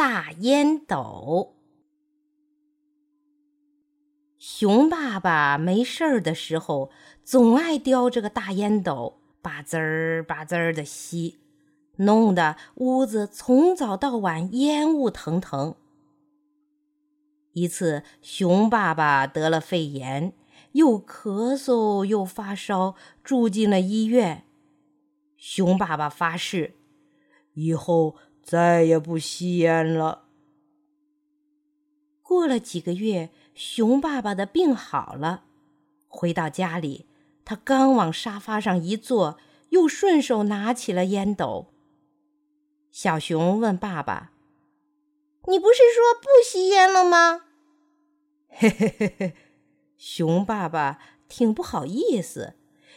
大烟斗。熊爸爸没事儿的时候，总爱叼着个大烟斗，吧滋儿吧滋儿的吸，弄得屋子从早到晚烟雾腾腾。一次，熊爸爸得了肺炎，又咳嗽又发烧，住进了医院。熊爸爸发誓，以后再也不吸烟了。过了几个月，熊爸爸的病好了。回到家里，他刚往沙发上一坐，又顺手拿起了烟斗。小熊问爸爸：“你不是说不吸烟了吗？”嘿嘿嘿嘿，熊爸爸挺不好意思，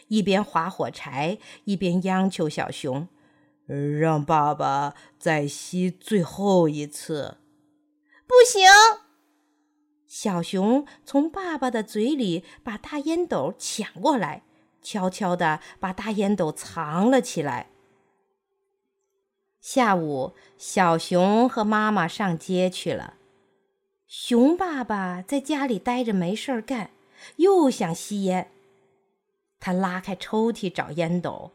一边划火柴，一边央求小熊：“让爸爸再吸最后一次。”不行。小熊从爸爸的嘴里把大烟斗抢过来，悄悄地把大烟斗藏了起来。下午，小熊和妈妈上街去了。熊爸爸在家里待着没事儿干，又想吸烟。他拉开抽屉找烟斗，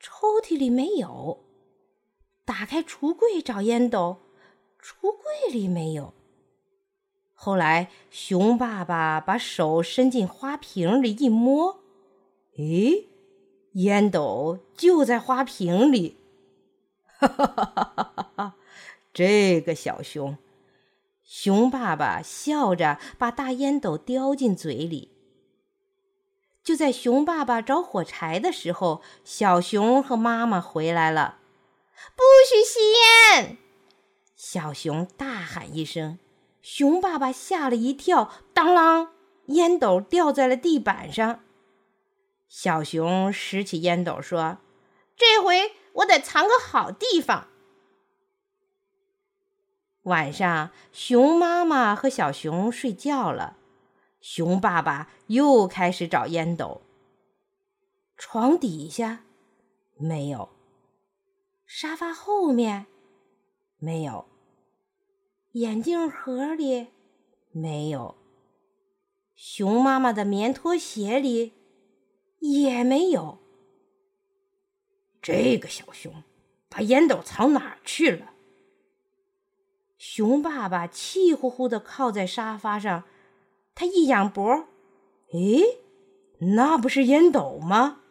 抽屉里没有；打开橱柜找烟斗，橱柜里没有。后来，熊爸爸把手伸进花瓶里一摸，咦，烟斗就在花瓶里！哈哈哈哈哈哈！这个小熊，熊爸爸笑着把大烟斗叼进嘴里。就在熊爸爸找火柴的时候，小熊和妈妈回来了。不许吸烟！小熊大喊一声。熊爸爸吓了一跳，当啷，烟斗掉在了地板上。小熊拾起烟斗说：“这回我得藏个好地方。”晚上，熊妈妈和小熊睡觉了，熊爸爸又开始找烟斗。床底下没有，沙发后面没有。眼镜盒里没有，熊妈妈的棉拖鞋里也没有。这个小熊把烟斗藏哪儿去了？熊爸爸气呼呼的靠在沙发上，他一仰脖，诶，那不是烟斗吗？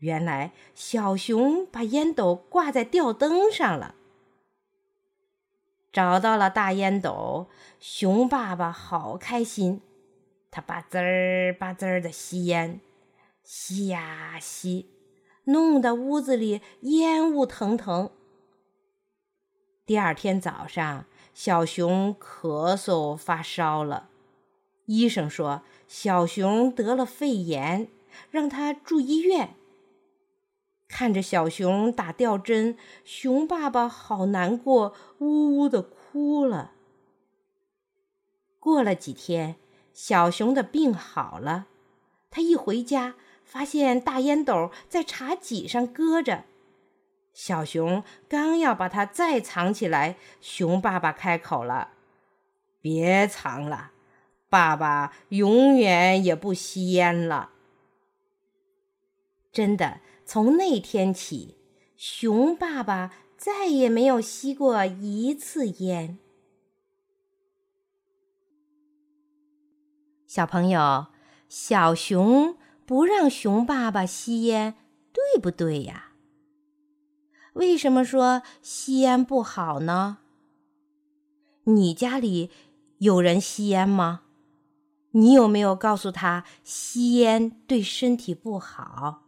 原来小熊把烟斗挂在吊灯上了。找到了大烟斗，熊爸爸好开心，他吧滋儿吧滋儿的吸烟，吸呀吸，弄得屋子里烟雾腾腾。第二天早上，小熊咳嗽发烧了，医生说小熊得了肺炎，让他住医院。看着小熊打吊针，熊爸爸好难过，呜呜的哭了。过了几天，小熊的病好了，他一回家，发现大烟斗在茶几上搁着。小熊刚要把它再藏起来，熊爸爸开口了：“别藏了，爸爸永远也不吸烟了。”真的。从那天起，熊爸爸再也没有吸过一次烟。小朋友，小熊不让熊爸爸吸烟，对不对呀？为什么说吸烟不好呢？你家里有人吸烟吗？你有没有告诉他吸烟对身体不好？